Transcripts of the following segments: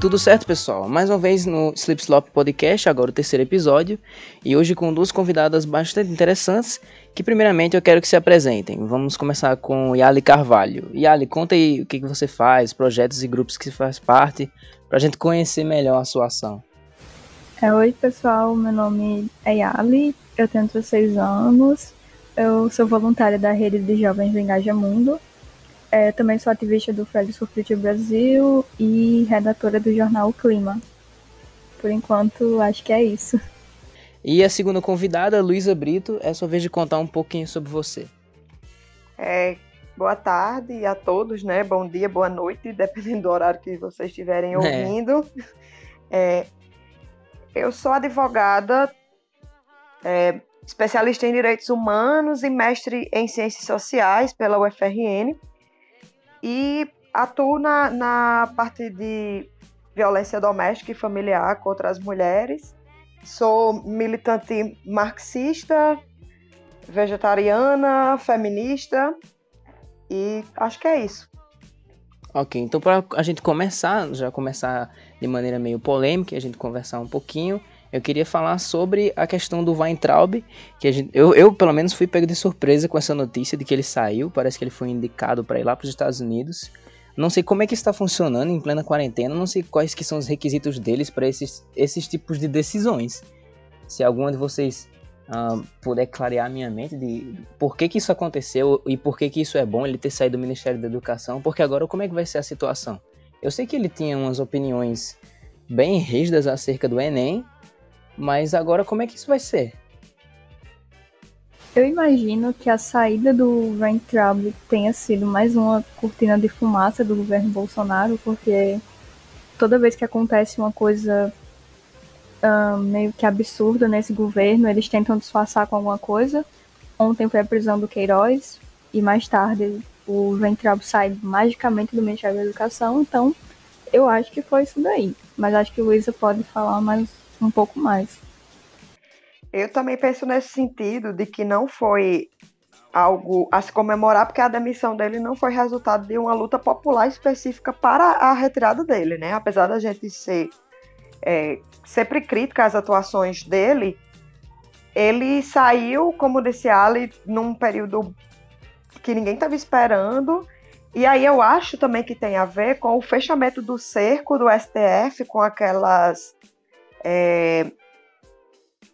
Tudo certo, pessoal? Mais uma vez no Slip Slop Podcast, agora o terceiro episódio, e hoje com duas convidadas bastante interessantes, que primeiramente eu quero que se apresentem. Vamos começar com Yali Carvalho. Yali, conta aí o que, você faz, projetos e grupos que faz parte, para a gente conhecer melhor a sua ação. É, Oi, pessoal, meu nome é Yali, eu tenho 16 anos, eu sou voluntária da Rede de Jovens do Engaja Mundo, é, também sou ativista do for Future Brasil e redatora do jornal Clima. Por enquanto, acho que é isso. E a segunda convidada, Luísa Brito, é sua vez de contar um pouquinho sobre você. É, boa tarde a todos, né? Bom dia, boa noite, dependendo do horário que vocês estiverem ouvindo. É. É, eu sou advogada, é, especialista em direitos humanos e mestre em ciências sociais pela UFRN e atuo na, na parte de violência doméstica e familiar contra as mulheres. Sou militante marxista, vegetariana, feminista e acho que é isso. Ok, então para a gente começar, já começar de maneira meio polêmica, a gente conversar um pouquinho, eu queria falar sobre a questão do Weintraub, que gente, eu, eu pelo menos fui pego de surpresa com essa notícia de que ele saiu, parece que ele foi indicado para ir lá para os Estados Unidos. Não sei como é que está funcionando em plena quarentena, não sei quais que são os requisitos deles para esses, esses tipos de decisões. Se alguma de vocês uh, puder clarear minha mente de por que, que isso aconteceu e por que, que isso é bom ele ter saído do Ministério da Educação, porque agora como é que vai ser a situação? Eu sei que ele tinha umas opiniões bem rígidas acerca do Enem, mas agora como é que isso vai ser? Eu imagino que a saída do Weintraub tenha sido mais uma cortina de fumaça do governo Bolsonaro, porque toda vez que acontece uma coisa uh, meio que absurda nesse governo, eles tentam disfarçar com alguma coisa. Ontem foi a prisão do Queiroz e mais tarde o Weintraub sai magicamente do Ministério da Educação, então eu acho que foi isso daí. Mas acho que Luísa pode falar mais um pouco mais. Eu também penso nesse sentido de que não foi algo a se comemorar, porque a demissão dele não foi resultado de uma luta popular específica para a retirada dele, né? Apesar da gente ser é, sempre crítica às atuações dele, ele saiu, como disse Ali, num período que ninguém estava esperando. E aí eu acho também que tem a ver com o fechamento do cerco do STF, com aquelas é,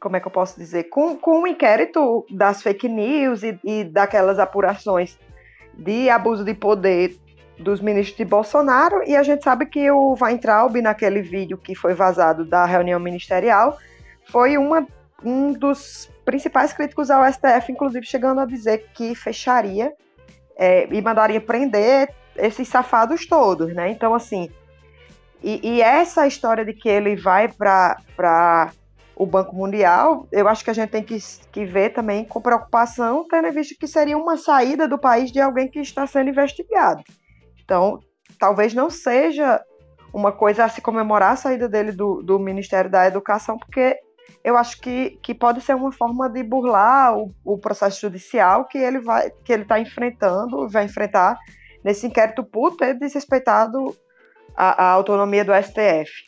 como é que eu posso dizer, com, com o inquérito das fake news e, e daquelas apurações de abuso de poder dos ministros de Bolsonaro, e a gente sabe que o Weintraub, naquele vídeo que foi vazado da reunião ministerial, foi uma, um dos principais críticos ao STF, inclusive chegando a dizer que fecharia é, e mandaria prender esses safados todos, né? Então, assim, e, e essa história de que ele vai para o Banco Mundial, eu acho que a gente tem que, que ver também com preocupação, tendo visto que seria uma saída do país de alguém que está sendo investigado. Então, talvez não seja uma coisa a se comemorar a saída dele do, do Ministério da Educação, porque eu acho que, que pode ser uma forma de burlar o, o processo judicial que ele vai que ele está enfrentando, vai enfrentar nesse inquérito por ter desrespeitado a, a autonomia do STF.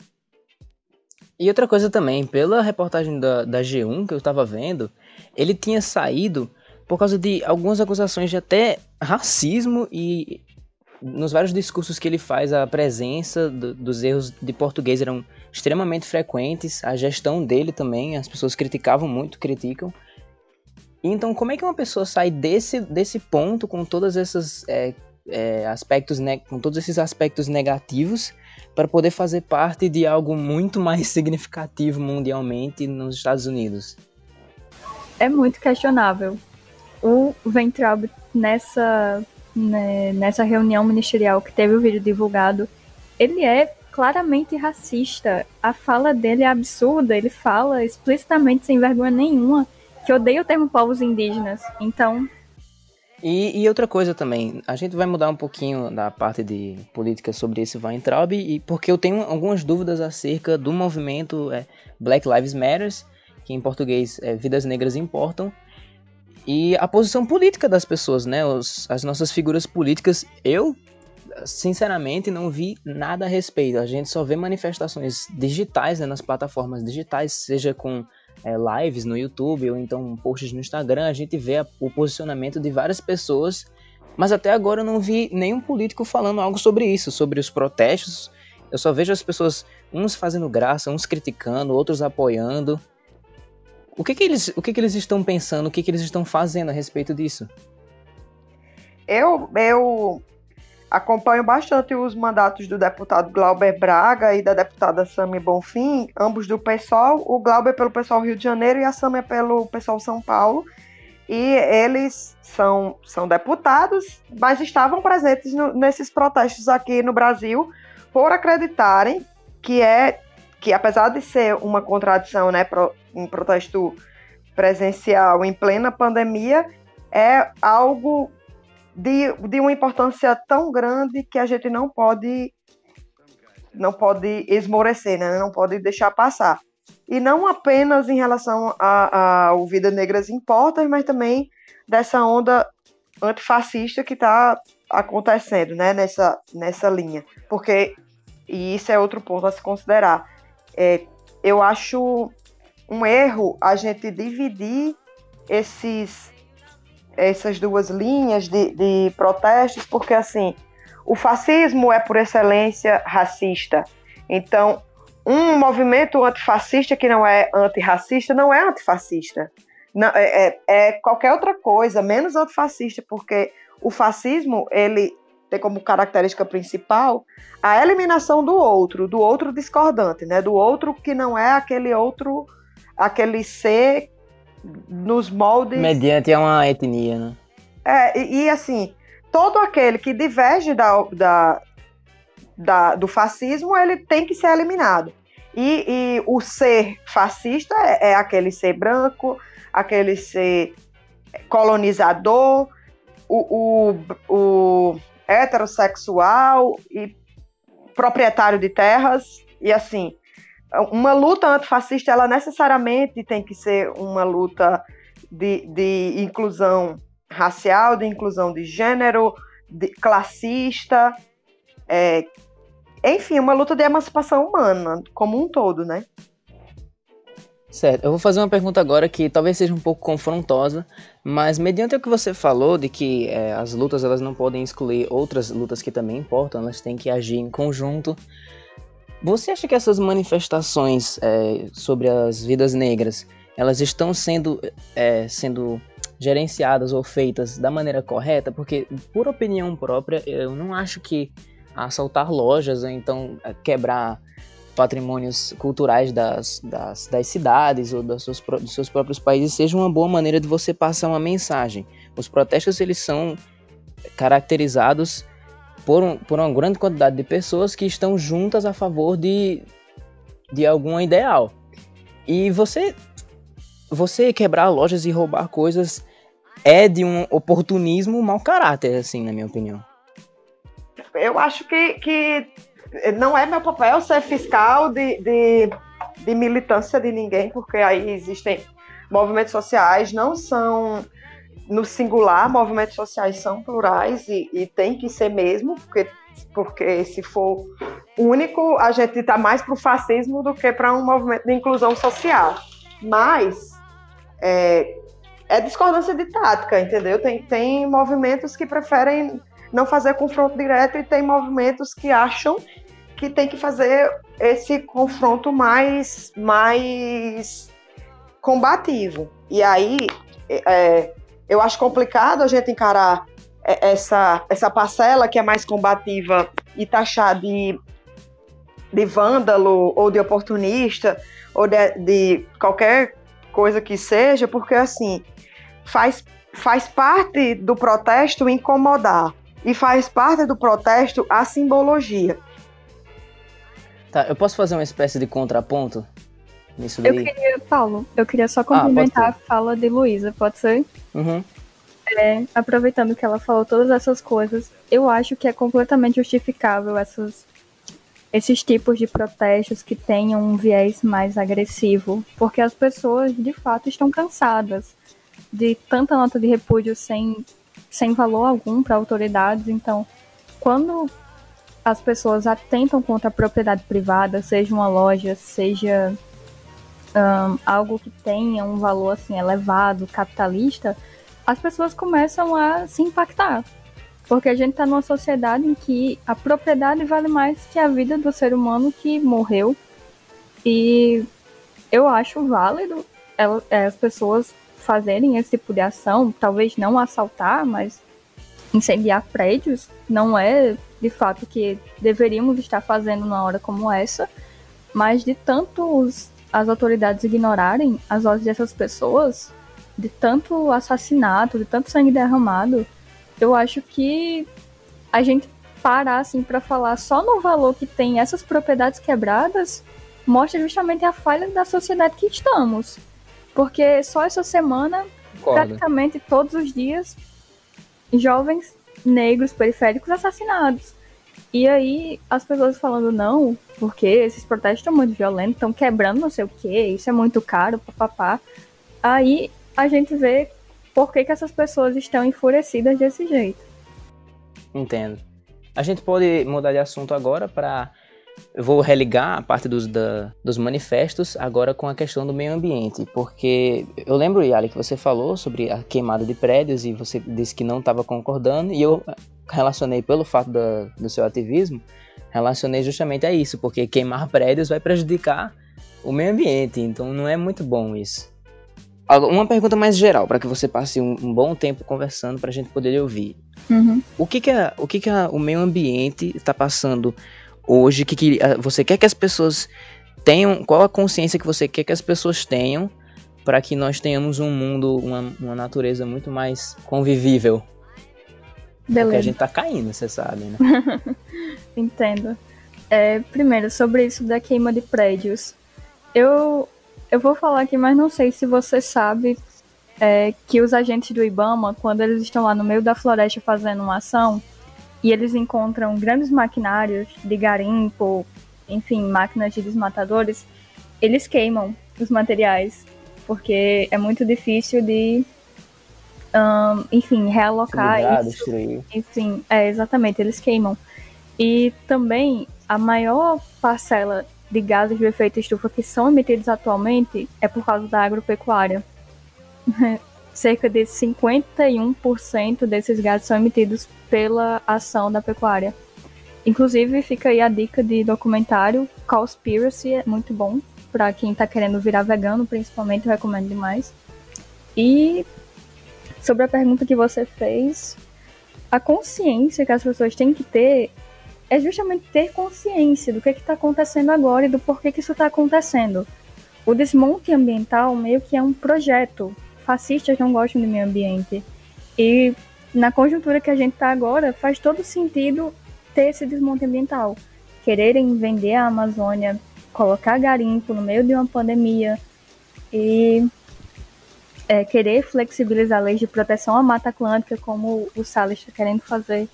E outra coisa também, pela reportagem da, da G1 que eu estava vendo, ele tinha saído por causa de algumas acusações de até racismo e nos vários discursos que ele faz, a presença do, dos erros de português eram extremamente frequentes, a gestão dele também, as pessoas criticavam muito, criticam. Então, como é que uma pessoa sai desse, desse ponto com todas essas é, é, aspectos, com todos esses aspectos negativos para poder fazer parte de algo muito mais significativo mundialmente nos Estados Unidos? É muito questionável. O Ventralb, nessa, né, nessa reunião ministerial que teve o vídeo divulgado, ele é claramente racista. A fala dele é absurda. Ele fala explicitamente, sem vergonha nenhuma, que odeia o termo povos indígenas. Então, e, e, outra coisa também, a gente vai mudar um pouquinho da parte de política sobre esse Weintraub, e porque eu tenho algumas dúvidas acerca do movimento é, Black Lives Matter, que em português é Vidas Negras Importam, e a posição política das pessoas, né? Os, as nossas figuras políticas, eu sinceramente, não vi nada a respeito. A gente só vê manifestações digitais né, nas plataformas digitais, seja com é, lives no YouTube ou então posts no Instagram. A gente vê o posicionamento de várias pessoas, mas até agora eu não vi nenhum político falando algo sobre isso, sobre os protestos. Eu só vejo as pessoas, uns fazendo graça, uns criticando, outros apoiando. O que, que eles, o que, que eles estão pensando, o que, que eles estão fazendo a respeito disso? Eu, eu acompanho bastante os mandatos do deputado Glauber Braga e da deputada Sami Bonfim, ambos do PSOL, o Glauber pelo PSOL Rio de Janeiro e a Sami pelo PSOL São Paulo. E eles são, são deputados, mas estavam presentes no, nesses protestos aqui no Brasil por acreditarem que é que apesar de ser uma contradição, né, pro, um protesto presencial em plena pandemia, é algo de, de uma importância tão grande que a gente não pode não pode esmorecer, né? não pode deixar passar. E não apenas em relação ao Vida Negras Importa, mas também dessa onda antifascista que está acontecendo né? nessa, nessa linha. Porque, e isso é outro ponto a se considerar, é, eu acho um erro a gente dividir esses essas duas linhas de, de protestos, porque assim, o fascismo é por excelência racista. Então, um movimento antifascista que não é antirracista não é antifascista. Não, é, é, é, qualquer outra coisa, menos antifascista, porque o fascismo ele tem como característica principal a eliminação do outro, do outro discordante, né? Do outro que não é aquele outro, aquele ser nos moldes. Mediante uma etnia, né? É, e, e assim, todo aquele que diverge da, da, da, do fascismo, ele tem que ser eliminado. E, e o ser fascista é, é, aquele ser branco, aquele ser colonizador, o, o, o heterossexual e proprietário de terras, e assim, uma luta antifascista, ela necessariamente tem que ser uma luta de, de inclusão racial, de inclusão de gênero, de classista, é, enfim, uma luta de emancipação humana como um todo, né? Certo, eu vou fazer uma pergunta agora que talvez seja um pouco confrontosa, mas mediante o que você falou de que é, as lutas elas não podem excluir outras lutas que também importam, elas têm que agir em conjunto. Você acha que essas manifestações é, sobre as vidas negras, elas estão sendo, é, sendo gerenciadas ou feitas da maneira correta? Porque, por opinião própria, eu não acho que assaltar lojas ou então é, quebrar patrimônios culturais das, das, das cidades ou das seus, dos seus próprios países seja uma boa maneira de você passar uma mensagem. Os protestos, eles são caracterizados por, um, por uma grande quantidade de pessoas que estão juntas a favor de, de algum ideal. E você, você quebrar lojas e roubar coisas é de um oportunismo mau caráter, assim, na minha opinião. Eu acho que, que não é meu papel ser fiscal de, de, de militância de ninguém, porque aí existem movimentos sociais, não são no singular, movimentos sociais são plurais e, e tem que ser mesmo, porque, porque se for único, a gente está mais para o fascismo do que para um movimento de inclusão social. Mas é, é, discordância de tática, entendeu? Tem, tem movimentos que preferem não fazer confronto direto e tem movimentos que acham que tem que fazer esse confronto mais, mais combativo. E aí, é, eu acho complicado a gente encarar essa, essa parcela que é mais combativa e taxar de, de vândalo ou de oportunista ou de, de qualquer coisa que seja, porque assim faz, faz parte do protesto incomodar e faz parte do protesto a simbologia. Tá, eu posso fazer uma espécie de contraponto nisso daí? Eu queria, Paulo, eu queria só ah, complementar ah, a fala de Luísa, pode ser? Uhum. É, aproveitando que ela falou todas essas coisas, eu acho que é completamente justificável essas, esses tipos de protestos que tenham um viés mais agressivo, porque as pessoas de fato estão cansadas de tanta nota de repúdio sem, sem valor algum para autoridades, então quando as pessoas atentam contra a propriedade privada, seja uma loja, seja um, algo que tenha um valor assim elevado, capitalista, as pessoas começam a se impactar. Porque a gente está numa sociedade em que a propriedade vale mais que a vida do ser humano que morreu. E eu acho válido é, as pessoas fazerem esse tipo de ação, talvez não assaltar, mas incendiar prédios, não é de fato que deveríamos estar fazendo numa hora como essa, mas de tantos as autoridades ignorarem as vozes dessas pessoas, de tanto assassinato, de tanto sangue derramado, eu acho que a gente parar assim para falar só no valor que tem essas propriedades quebradas mostra justamente a falha da sociedade que estamos. Porque só essa semana, Concordo. praticamente todos os dias, jovens negros periféricos assassinados. E aí as pessoas falando não, porque esses protestos estão muito violentos, estão quebrando não sei o que, isso é muito caro, papapá. Aí a gente vê por que, que essas pessoas estão enfurecidas desse jeito. Entendo. A gente pode mudar de assunto agora para eu vou religar a parte dos, da, dos manifestos agora com a questão do meio ambiente, porque eu lembro, Yali, que você falou sobre a queimada de prédios e você disse que não estava concordando, e eu relacionei pelo fato da, do seu ativismo, relacionei justamente a isso, porque queimar prédios vai prejudicar o meio ambiente, então não é muito bom isso. Uma pergunta mais geral, para que você passe um, um, bom tempo conversando para a gente poder ouvir. Uhum. O que, que, a, o, que, que a, o meio ambiente está passando hoje? Que, que você quer que as pessoas tenham? Qual a consciência que você quer que as pessoas tenham para que nós tenhamos um mundo, uma, uma natureza muito mais convivível Beleza. Porque a gente tá caindo, você sabe, né? Entendo. É, primeiro, sobre isso da queima de prédios. Eu, eu vou falar aqui, mas não sei se você sabe é, que os agentes do Ibama, quando eles estão lá no meio da floresta fazendo uma ação, e eles encontram grandes maquinários de garimpo, enfim, máquinas de desmatadores, eles queimam os materiais, porque é muito difícil de um, enfim, realocar isso. Destruir. Enfim, é, exatamente, eles queimam. E também a maior parcela de gases de efeito estufa que são emitidos atualmente é por causa da agropecuária. Cerca de 51% desses gases são emitidos pela ação da pecuária. Inclusive, fica aí a dica de documentário Cowspiracy, é muito bom para quem está querendo virar vegano, principalmente, eu recomendo demais. E sobre a pergunta que você fez, a consciência que as pessoas têm que ter é justamente ter consciência do que está acontecendo agora e do porquê que isso está acontecendo. O desmonte ambiental meio que é um projeto. Fascistas não gostam do meio ambiente. E na conjuntura que a gente está agora, faz todo sentido ter esse desmonte ambiental. Quererem vender a Amazônia, colocar garimpo no meio de uma pandemia e é, querer flexibilizar a lei de proteção à Mata Atlântica, como o Salles está querendo fazer.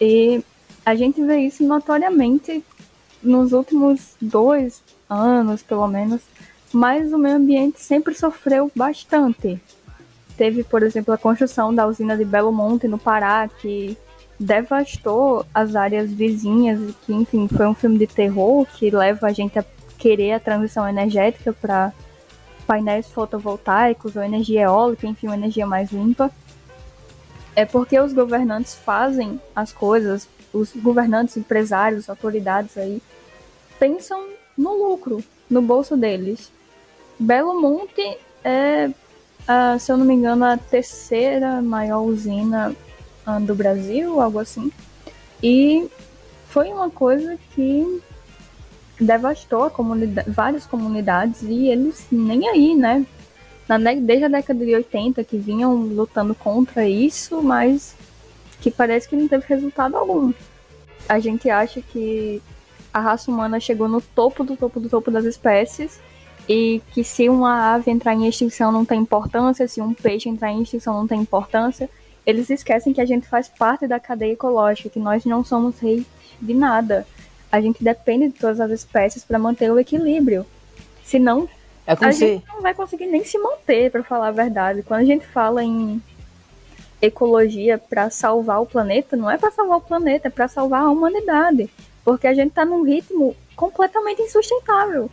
E a gente vê isso notoriamente nos últimos dois anos, pelo menos, mas o meio ambiente sempre sofreu bastante. Teve, por exemplo, a construção da usina de Belo Monte, no Pará, que devastou as áreas vizinhas, que, enfim, foi um filme de terror que leva a gente a querer a transição energética para painéis fotovoltaicos ou energia eólica, enfim, uma energia mais limpa. É porque os governantes fazem as coisas, os governantes, empresários, autoridades aí, pensam no lucro, no bolso deles. Belo Monte é, se eu não me engano, a terceira maior usina uh, do Brasil, algo assim. E foi uma coisa que devastou comunidade, várias comunidades e eles nem aí, né? Na, desde a década de 80 que vinham lutando contra isso, mas que parece que não teve resultado algum. A gente acha que a raça humana chegou no topo do topo do topo das espécies e que se uma ave entrar em extinção não tem importância, se um peixe entrar em extinção não tem importância, eles esquecem que a gente faz parte da cadeia ecológica, que nós não somos reis de nada a gente depende de todas as espécies para manter o equilíbrio. Senão, é a se... gente não vai conseguir nem se manter, para falar a verdade. Quando a gente fala em ecologia para salvar o planeta, não é para salvar o planeta, é para salvar a humanidade, porque a gente está num ritmo completamente insustentável.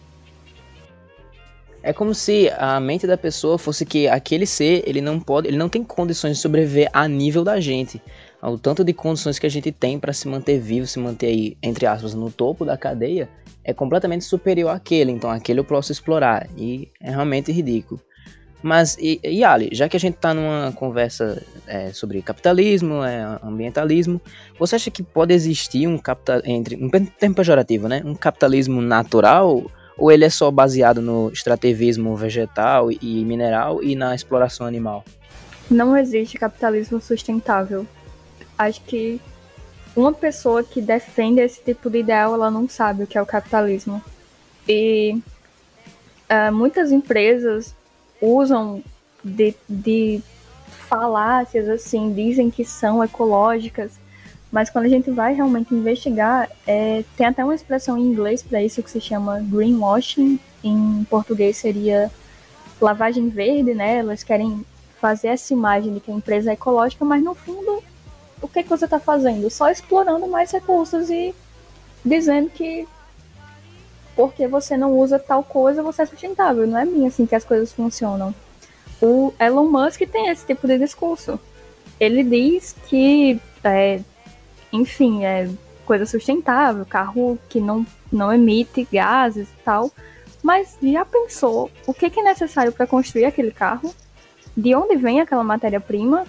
É como se a mente da pessoa fosse que aquele ser, ele não pode, ele não tem condições de sobreviver a nível da gente. O tanto de condições que a gente tem para se manter vivo, se manter aí, entre aspas, no topo da cadeia, é completamente superior àquele. Então aquele eu posso explorar. E é realmente ridículo. Mas, e, e Ali, já que a gente está numa conversa é, sobre capitalismo, é, ambientalismo, você acha que pode existir um capital entre um termo pejorativo, né? Um capitalismo natural ou ele é só baseado no extrativismo vegetal e mineral e na exploração animal? Não existe capitalismo sustentável. Acho que uma pessoa que defende esse tipo de ideal, ela não sabe o que é o capitalismo. E uh, muitas empresas usam de, de falácias, assim, dizem que são ecológicas, mas quando a gente vai realmente investigar, é, tem até uma expressão em inglês para isso que se chama greenwashing, em português seria lavagem verde, né? Elas querem fazer essa imagem de que a empresa é ecológica, mas no fundo, o que, que você está fazendo? Só explorando mais recursos e dizendo que porque você não usa tal coisa, você é sustentável. Não é bem assim que as coisas funcionam. O Elon Musk tem esse tipo de discurso. Ele diz que, é, enfim, é coisa sustentável, carro que não, não emite gases e tal. Mas já pensou o que, que é necessário para construir aquele carro? De onde vem aquela matéria-prima?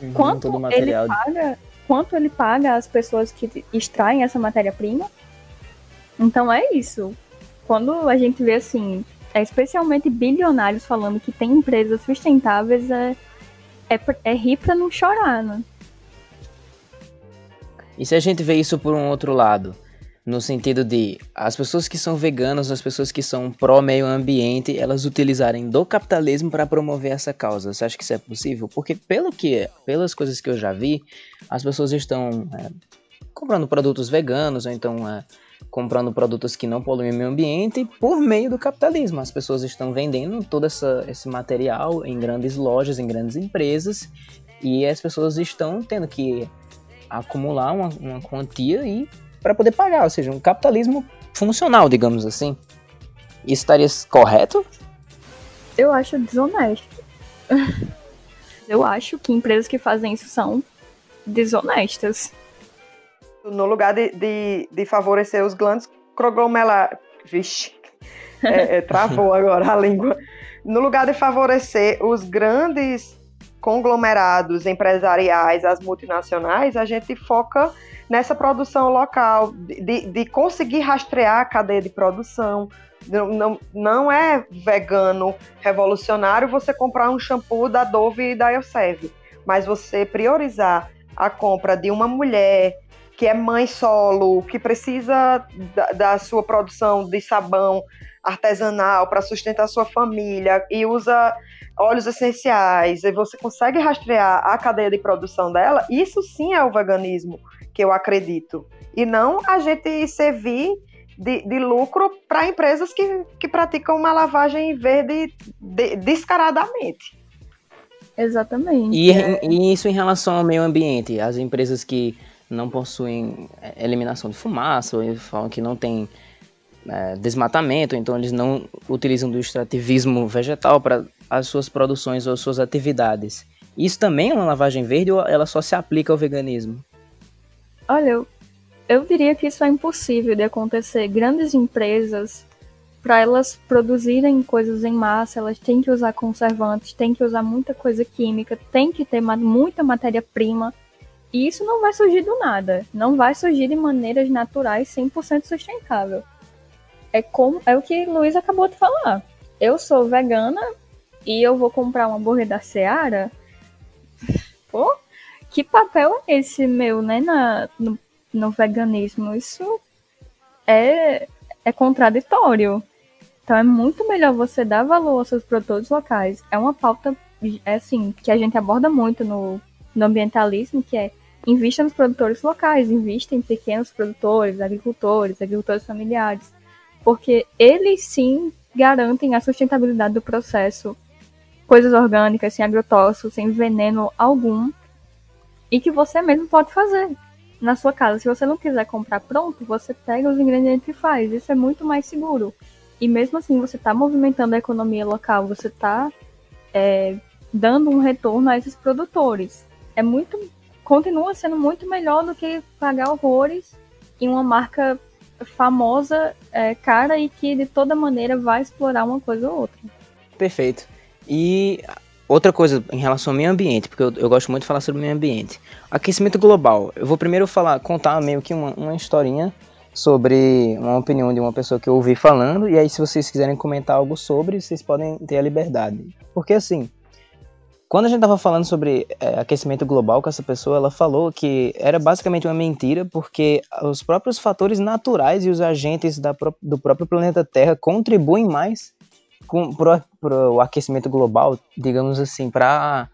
Uhum, quanto ele paga? Quanto ele paga às pessoas que extraem essa matéria-prima? Então é isso. Quando a gente vê assim, é especialmente bilionários falando que tem empresas sustentáveis, é, é, é rir pra não chorar, né? E se a gente vê isso por um outro lado? No sentido de as pessoas que são veganas, as pessoas que são pró-meio ambiente, elas utilizarem do capitalismo para promover essa causa. Você acha que isso é possível? Porque pelo que, pelas coisas que eu já vi, as pessoas estão é, comprando produtos veganos, ou então é, comprando produtos que não poluem o meio ambiente por meio do capitalismo. As pessoas estão vendendo todo essa, esse material em grandes lojas, em grandes empresas, e as pessoas estão tendo que acumular uma, uma quantia e para poder pagar, ou seja, um capitalismo funcional, digamos assim. Isso estaria correto? Eu acho desonesto. Eu acho que empresas que fazem isso são desonestas no lugar de, de, de favorecer os glandes conglomerados. Vixe, é, é, travou agora a língua. No lugar de favorecer os grandes conglomerados empresariais, as multinacionais, a gente foca nessa produção local, de, de conseguir rastrear a cadeia de produção. Não, não, não é vegano revolucionário você comprar um shampoo da Dove e da Elseve, mas você priorizar a compra de uma mulher que é mãe solo, que precisa da, da sua produção de sabão artesanal para sustentar sua família e usa óleos essenciais, e você consegue rastrear a cadeia de produção dela, isso sim é o veganismo que eu acredito. E não a gente servir de, de lucro para empresas que, que praticam uma lavagem verde de, descaradamente. Exatamente. E, e, isso em relação ao meio ambiente, as empresas que não possuem é, eliminação de fumaça, ou eles falam que não tem é, desmatamento, então eles não utilizam do extrativismo vegetal para as suas produções ou suas atividades. Isso também é uma lavagem verde ou ela só se aplica ao veganismo? Olha, eu, diria que isso é impossível de acontecer. Grandes empresas, para elas produzirem coisas em massa, elas têm que usar conservantes, têm que usar muita coisa química, têm que ter muita matéria-prima e isso não vai surgir do nada. Não vai surgir de maneiras naturais 100% sustentável. É como é o que Luiz acabou de falar. Eu sou vegana e eu vou comprar um hambúrguer da Seara. Pô, que papel é esse meu, né, na, no, no veganismo? Isso é, é contraditório. Então é muito melhor você dar valor aos seus produtores locais. É uma pauta, é assim, que a gente aborda muito no, no ambientalismo, que é invista nos produtores locais, invista em pequenos produtores, agricultores, agricultores familiares, porque eles sim garantem a sustentabilidade do processo. coisas orgânicas, sem agrotóxicos, sem veneno algum, e que você mesmo pode fazer na sua casa. Se você não quiser comprar pronto, você pega os ingredientes e faz. Isso é muito mais seguro. E mesmo assim, você está movimentando a economia local, você está é, dando um retorno a esses produtores. É muito, continua sendo muito melhor do que pagar horrores em uma marca famosa, é, cara e que de toda maneira vai explorar uma coisa ou outra. Perfeito. E outra coisa em relação ao meio ambiente, porque eu, eu gosto muito de falar sobre o meio ambiente. Aquecimento global. Eu vou primeiro falar, contar meio que uma, uma historinha sobre uma opinião de uma pessoa que eu ouvi falando, e aí se vocês quiserem comentar algo sobre, vocês podem ter a liberdade. Porque assim, quando a gente estava falando sobre é, aquecimento global com essa pessoa, ela falou que era basicamente uma mentira, porque os próprios fatores naturais e os agentes da, do próprio planeta Terra contribuem mais para o aquecimento global, digamos assim, para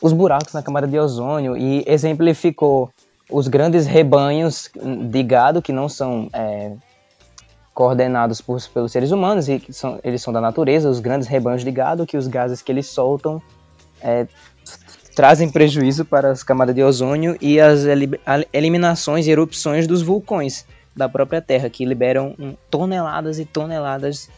os buracos na camada de ozônio, e exemplificou os grandes rebanhos de gado que não são é, coordenados por, pelos seres humanos e que são, eles são da natureza, os grandes rebanhos de gado, que os gases que eles soltam é, trazem prejuízo para as camadas de ozônio e as eliminações e erupções dos vulcões da própria Terra, que liberam toneladas e toneladas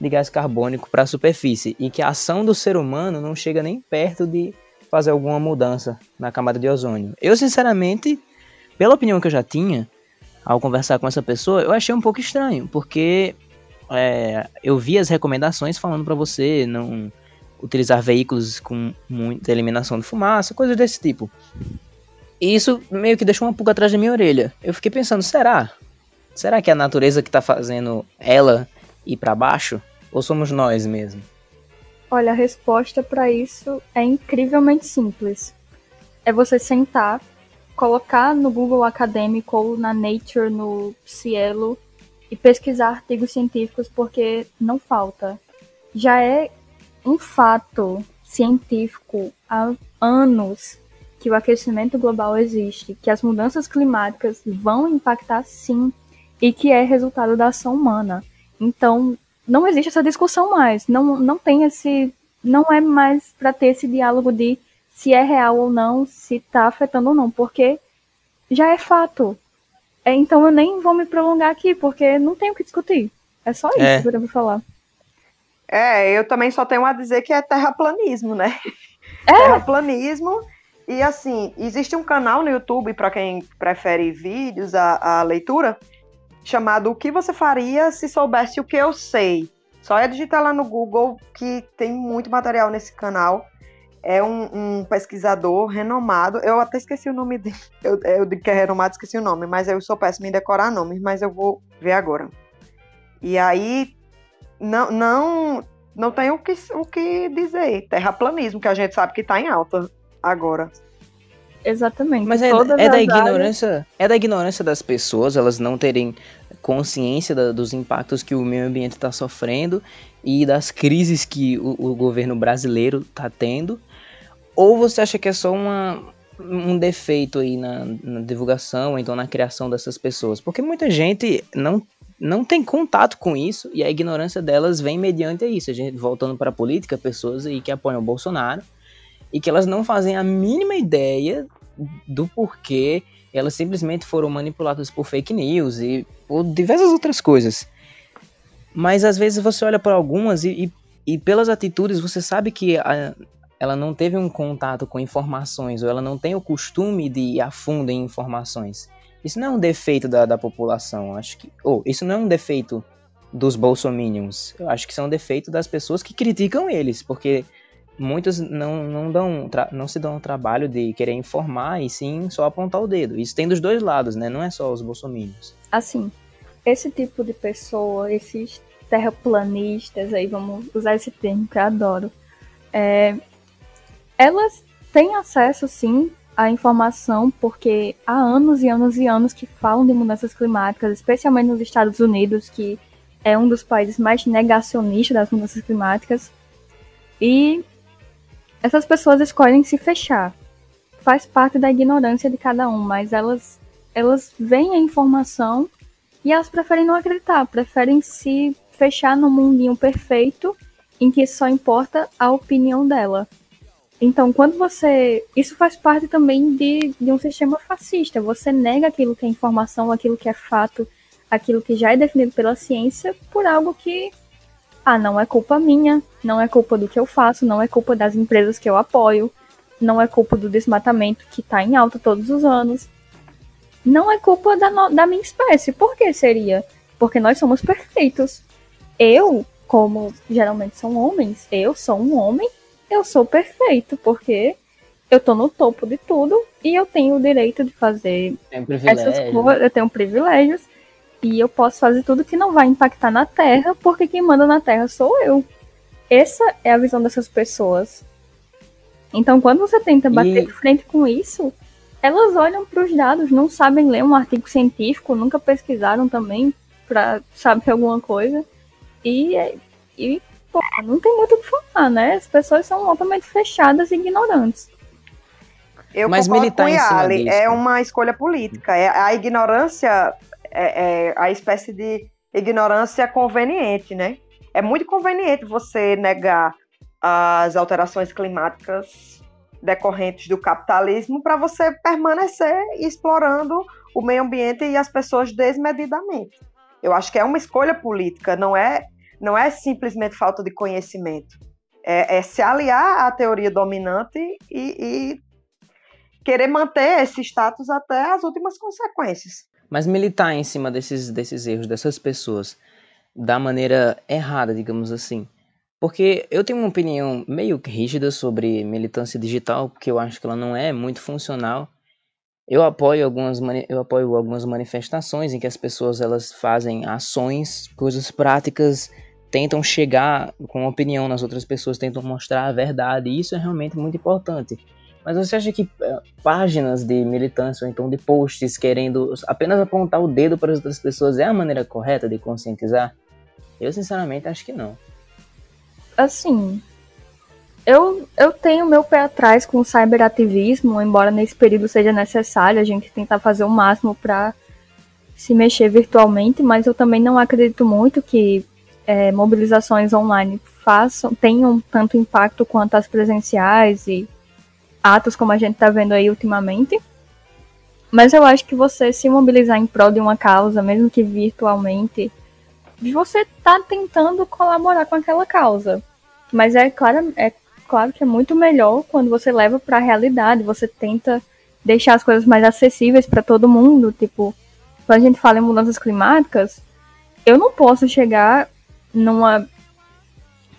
de gás carbônico para a superfície e que a ação do ser humano não chega nem perto de fazer alguma mudança na camada de ozônio. Eu, sinceramente, pela opinião que eu já tinha, ao conversar com essa pessoa, eu achei um pouco estranho, porque é, eu vi as recomendações falando para você não utilizar veículos com muita eliminação de fumaça, coisas desse tipo. E isso meio que deixou uma pulga atrás da minha orelha. Eu fiquei pensando, será? Será que é a natureza que está fazendo ela ir para baixo? Ou somos nós mesmo? Olha, a resposta para isso é incrivelmente simples. É você sentar, colocar no Google Acadêmico ou na Nature, no Cielo, e pesquisar artigos científicos, porque não falta. Já é um fato científico há anos que o aquecimento global existe, que as mudanças climáticas vão impactar sim e que é resultado da ação humana. Então, não existe essa discussão mais, não, não tem esse não é mais para ter esse diálogo de se é real ou não, se está afetando ou não, porque já é fato. É, então eu nem vou me prolongar aqui, porque não tenho o que discutir. É só isso é. que eu devo falar. É, eu também só tenho a dizer que é terraplanismo, né? É. Terraplanismo. E assim, existe um canal no YouTube, para quem prefere vídeos, a, a leitura, chamado O que você faria se soubesse o que eu sei? Só é digitar lá no Google que tem muito material nesse canal. É um, um pesquisador renomado. Eu até esqueci o nome dele. Eu, eu digo que é renomado, esqueci o nome, mas eu sou péssimo em decorar nomes, mas eu vou ver agora. E aí não, não, não tem o que, o que dizer. Terraplanismo, que a gente sabe que está em alta agora. Exatamente. Mas é, é da ignorância, áreas... é da ignorância das pessoas, elas não terem consciência da, dos impactos que o meio ambiente está sofrendo e das crises que o, o governo brasileiro está tendo. Ou você acha que é só uma, um defeito aí na, na divulgação, ou então na criação dessas pessoas? Porque muita gente não não tem contato com isso e a ignorância delas vem mediante isso. A gente voltando para a política, pessoas aí que apoiam o Bolsonaro e que elas não fazem a mínima ideia do porquê elas simplesmente foram manipuladas por fake news e por diversas outras coisas. Mas às vezes você olha para algumas e, e, e, pelas atitudes você sabe que a, ela não teve um contato com informações ou ela não tem o costume de ir a fundo em informações. Isso não é um defeito da, da população, acho que. Ou, oh, isso não é um defeito dos bolsominions. Eu acho que isso é um defeito das pessoas que criticam eles, porque muitos não, não, dão, não se dão o trabalho de querer informar e sim só apontar o dedo. Isso tem dos dois lados, né? Não é só os bolsominions. Assim, esse tipo de pessoa, esses terraplanistas aí, vamos usar esse termo que eu adoro, é, elas têm acesso, sim, a informação, porque há anos e anos e anos que falam de mudanças climáticas, especialmente nos Estados Unidos, que é um dos países mais negacionistas das mudanças climáticas. E essas pessoas escolhem se fechar. Faz parte da ignorância de cada um, mas elas elas veem a informação e elas preferem não acreditar, preferem se fechar no mundinho perfeito em que só importa a opinião dela. Então, quando você. Isso faz parte também de, de um sistema fascista. Você nega aquilo que é informação, aquilo que é fato, aquilo que já é definido pela ciência, por algo que. Ah, não é culpa minha, não é culpa do que eu faço, não é culpa das empresas que eu apoio, não é culpa do desmatamento que está em alta todos os anos. Não é culpa da, no... da minha espécie. Por que seria? Porque nós somos perfeitos. Eu, como geralmente são homens, eu sou um homem eu sou perfeito, porque eu tô no topo de tudo e eu tenho o direito de fazer essas coisas, eu tenho privilégios e eu posso fazer tudo que não vai impactar na Terra, porque quem manda na Terra sou eu. Essa é a visão dessas pessoas. Então, quando você tenta bater e... de frente com isso, elas olham para os dados, não sabem ler um artigo científico, nunca pesquisaram também para saber alguma coisa e, e pô, não tem muito o que falar, né? As pessoas são altamente fechadas e ignorantes. Eu Mas concordo com Yali, é uma escolha política. É, a ignorância é, é a espécie de ignorância conveniente, né? É muito conveniente você negar as alterações climáticas decorrentes do capitalismo para você permanecer explorando o meio ambiente e as pessoas desmedidamente. Eu acho que é uma escolha política, não é não é simplesmente falta de conhecimento. É, é se aliar à teoria dominante e, e querer manter esse status até as últimas consequências. Mas militar em cima desses, desses erros dessas pessoas da maneira errada, digamos assim. Porque eu tenho uma opinião meio rígida sobre militância digital, porque eu acho que ela não é muito funcional. Eu apoio algumas, eu apoio algumas manifestações em que as pessoas elas fazem ações, coisas práticas tentam chegar com opinião nas outras pessoas, tentam mostrar a verdade, e isso é realmente muito importante. Mas você acha que uh, páginas de militância ou então de posts querendo apenas apontar o dedo para as outras pessoas é a maneira correta de conscientizar? Eu sinceramente acho que não. Assim, eu, eu tenho meu pé atrás com o cyberativismo, embora nesse período seja necessário a gente tentar fazer o máximo para se mexer virtualmente, mas eu também não acredito muito que é, mobilizações online façam, tenham tanto impacto quanto as presenciais e atos como a gente está vendo aí ultimamente. Mas eu acho que você se mobilizar em prol de uma causa, mesmo que virtualmente, você está tentando colaborar com aquela causa. Mas é claro, é claro que é muito melhor quando você leva para a realidade, você tenta deixar as coisas mais acessíveis para todo mundo. Tipo, quando a gente fala em mudanças climáticas, eu não posso chegar numa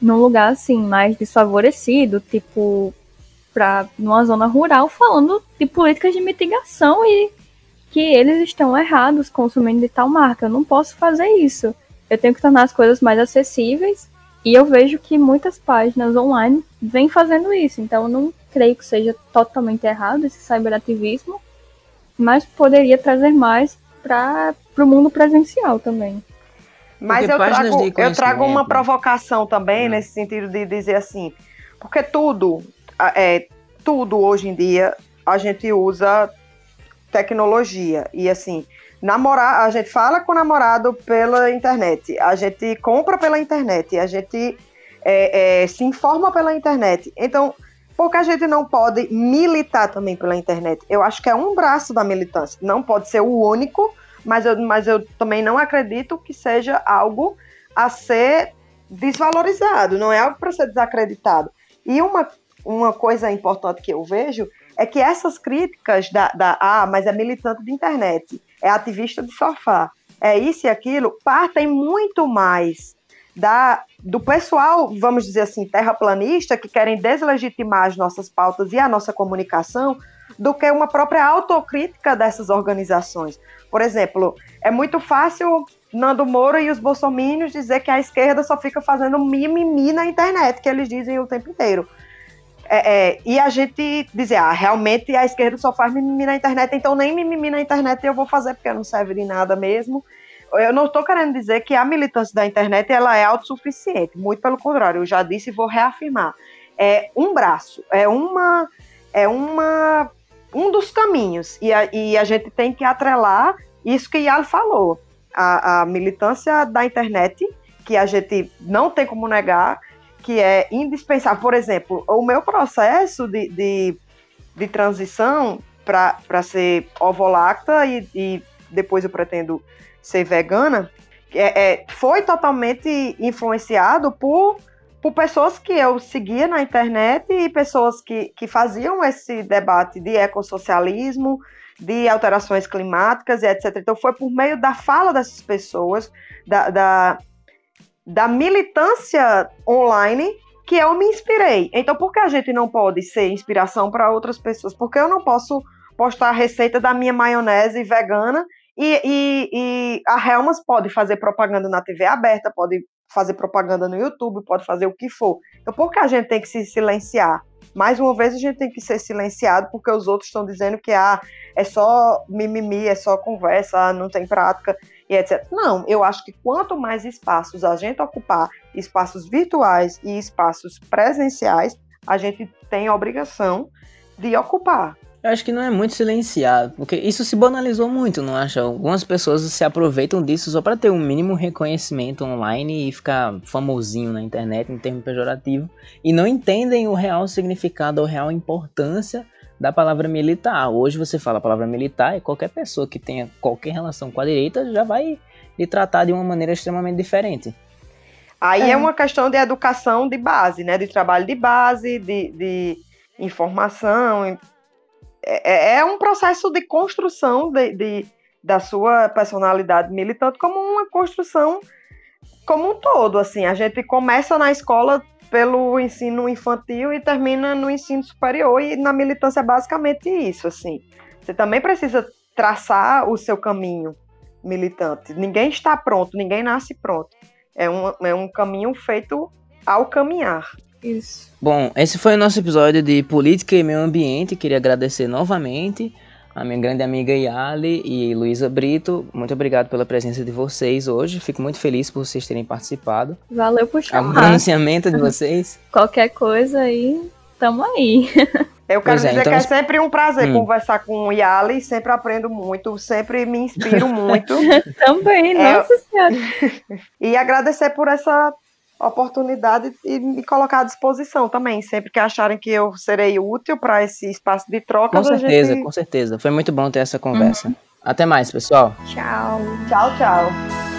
num lugar assim mais desfavorecido, tipo para numa zona rural, falando de políticas de mitigação e que eles estão errados consumindo de tal marca. Eu não posso fazer isso. Eu tenho que tornar as coisas mais acessíveis e eu vejo que muitas páginas online vêm fazendo isso. Então eu não creio que seja totalmente errado esse cyberativismo, mas poderia trazer mais para o mundo presencial também. Mas eu trago, eu trago uma provocação também, hum. nesse sentido de dizer assim, porque tudo, é, tudo hoje em dia a gente usa tecnologia. E assim, namorar, a gente fala com o namorado pela internet, a gente compra pela internet, a gente é, é, se informa pela internet. Então, por que a gente não pode militar também pela internet? Eu acho que é um braço da militância. Não pode ser o único, mas eu, mas eu também não acredito que seja algo a ser desvalorizado, não é algo para ser desacreditado. E uma, uma coisa importante que eu vejo é que essas críticas da, da ah, mas é militante de internet, é ativista de sofá, é isso e aquilo, partem muito mais da, do pessoal, vamos dizer assim, terraplanista, que querem deslegitimar as nossas pautas e a nossa comunicação, do que uma própria autocrítica dessas organizações. Por exemplo, é muito fácil Nando Moura e os bolsomínios dizer que a esquerda só fica fazendo mimimi na internet, que eles dizem o tempo inteiro. É, é, e a gente dizer, ah, realmente a esquerda só faz mimimi na internet, então nem mimimi na internet eu vou fazer porque não serve de nada mesmo. Eu não estou querendo dizer que a militância da internet ela é autossuficiente, muito pelo contrário, eu já disse e vou reafirmar. É um braço, é uma, é uma um dos caminhos. E a, e a gente tem que atrelar isso que Yali falou. A, a militância da internet, que a gente não tem como negar, que é indispensável. Por exemplo, o meu processo de, de, de transição para ser ovolacta e, e depois eu pretendo ser vegana, é, é, foi totalmente influenciado por, por pessoas que eu seguia na internet e pessoas que, que faziam esse debate de ecossocialismo, de alterações climáticas e etc. Então foi por meio da fala dessas pessoas, da, da, da militância online que eu me inspirei. Então por que a gente não pode ser inspiração para outras pessoas? Porque eu não posso postar a receita da minha maionese vegana e, e, e a Helmas pode fazer propaganda na TV aberta, pode fazer propaganda no YouTube, pode fazer o que for. Então a gente tem que se silenciar? Mais uma vez a gente tem que ser silenciado porque os outros estão dizendo que ah, é só mimimi, é só conversa, ah, não tem prática e etc. Não, eu acho que quanto mais espaços a gente ocupar, espaços virtuais e espaços presenciais, a gente tem a obrigação de ocupar. Eu acho que não é muito silenciado, porque isso se banalizou muito, não acha? Algumas pessoas se aproveitam disso só para ter um mínimo reconhecimento online e ficar famosinho na internet em termo pejorativo e não entendem o real significado ou real importância da palavra militar. Hoje você fala a palavra militar e qualquer pessoa que tenha qualquer relação com a direita já vai lhe tratar de uma maneira extremamente diferente. Aí é, é uma questão de educação de base, né? De trabalho de base, de, de informação, é, é, é um processo de construção de, de, da sua personalidade militante como uma construção como um todo, assim, a gente começa na escola pelo ensino infantil e termina no ensino superior e na militância é basicamente isso, assim. Você também precisa traçar o seu caminho militante. Ninguém está pronto, ninguém nasce pronto. É um, é um caminho feito ao caminhar. Isso. Bom, esse foi o nosso episódio de Política e Meio Ambiente. Queria agradecer novamente a minha grande amiga Yali e Luísa Brito. Muito obrigado pela presença de vocês hoje. Fico muito feliz por vocês terem participado. Valeu por chamar. O pronunciamento de vocês. Qualquer coisa aí, tamo aí. Eu quero é, dizer então... que é sempre um prazer hum. conversar com o Yali, sempre aprendo muito, sempre me inspiro muito. Também, é... nossa senhora. e agradecer por essa oportunidade e me colocar à disposição também, sempre que acharem que eu serei útil para esse espaço de troca. Com certeza, gente... com certeza. Foi muito bom ter essa conversa. Uhum. Até mais, pessoal. Tchau. Tchau, tchau.